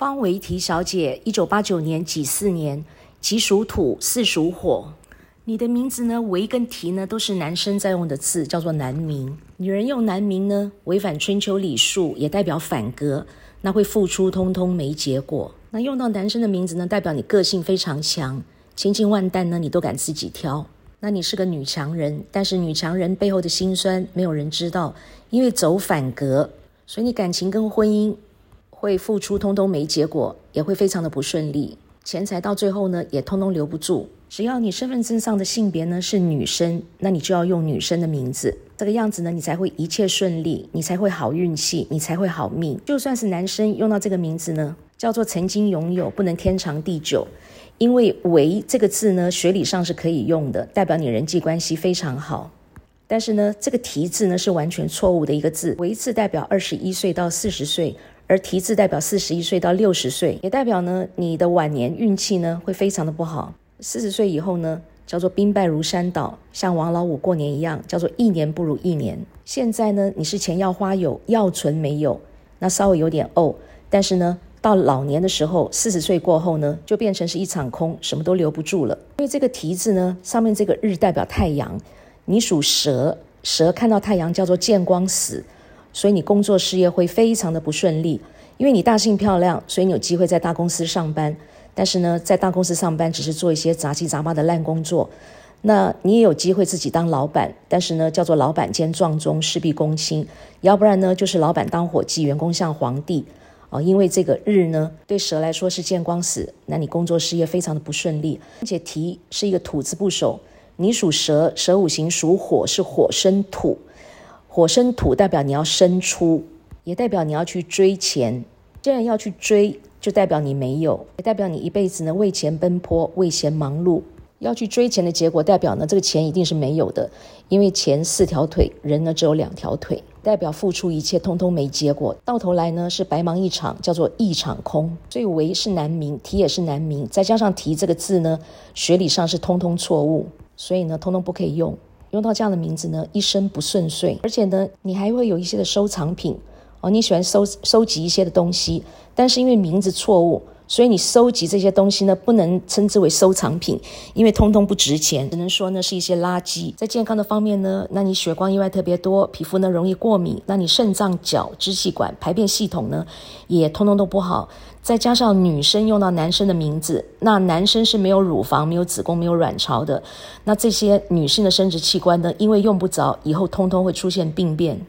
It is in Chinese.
方维提小姐，一九八九年己巳年，己属土，巳属火。你的名字呢，维跟提呢，都是男生在用的字，叫做男名。女人用男名呢，违反春秋礼数，也代表反格，那会付出通通没结果。那用到男生的名字呢，代表你个性非常强，千金万担呢，你都敢自己挑。那你是个女强人，但是女强人背后的辛酸没有人知道，因为走反格，所以你感情跟婚姻。会付出，通通没结果，也会非常的不顺利，钱财到最后呢，也通通留不住。只要你身份证上的性别呢是女生，那你就要用女生的名字，这个样子呢，你才会一切顺利，你才会好运气，你才会好命。就算是男生用到这个名字呢，叫做曾经拥有，不能天长地久，因为“为”这个字呢，学理上是可以用的，代表你人际关系非常好。但是呢，这个“提”字呢是完全错误的一个字，“为”字代表二十一岁到四十岁。而提字代表四十一岁到六十岁，也代表呢你的晚年运气呢会非常的不好。四十岁以后呢叫做兵败如山倒，像王老五过年一样，叫做一年不如一年。现在呢你是钱要花有，要存没有，那稍微有点怄。但是呢到老年的时候，四十岁过后呢就变成是一场空，什么都留不住了。因为这个提字呢上面这个日代表太阳，你属蛇，蛇看到太阳叫做见光死。所以你工作事业会非常的不顺利，因为你大姓漂亮，所以你有机会在大公司上班。但是呢，在大公司上班只是做一些杂七杂八的烂工作。那你也有机会自己当老板，但是呢，叫做老板兼壮中，事必躬亲。要不然呢，就是老板当伙计，员工像皇帝。哦，因为这个日呢，对蛇来说是见光死，那你工作事业非常的不顺利。而且提是一个土字部首，你属蛇，蛇五行属火，是火生土。火生土代表你要生出，也代表你要去追钱。既然要去追，就代表你没有，也代表你一辈子呢为钱奔波，为钱忙碌。要去追钱的结果，代表呢这个钱一定是没有的，因为钱四条腿，人呢只有两条腿，代表付出一切通通没结果，到头来呢是白忙一场，叫做一场空。所以为是难明，提也是难明，再加上提这个字呢，学理上是通通错误，所以呢通通不可以用。用到这样的名字呢，一生不顺遂，而且呢，你还会有一些的收藏品哦，你喜欢收收集一些的东西，但是因为名字错误。所以你收集这些东西呢，不能称之为收藏品，因为通通不值钱，只能说呢是一些垃圾。在健康的方面呢，那你血光意外特别多，皮肤呢容易过敏，那你肾脏、脚、支气管、排便系统呢也通通都不好。再加上女生用到男生的名字，那男生是没有乳房、没有子宫、没有卵巢的，那这些女性的生殖器官呢，因为用不着，以后通通会出现病变。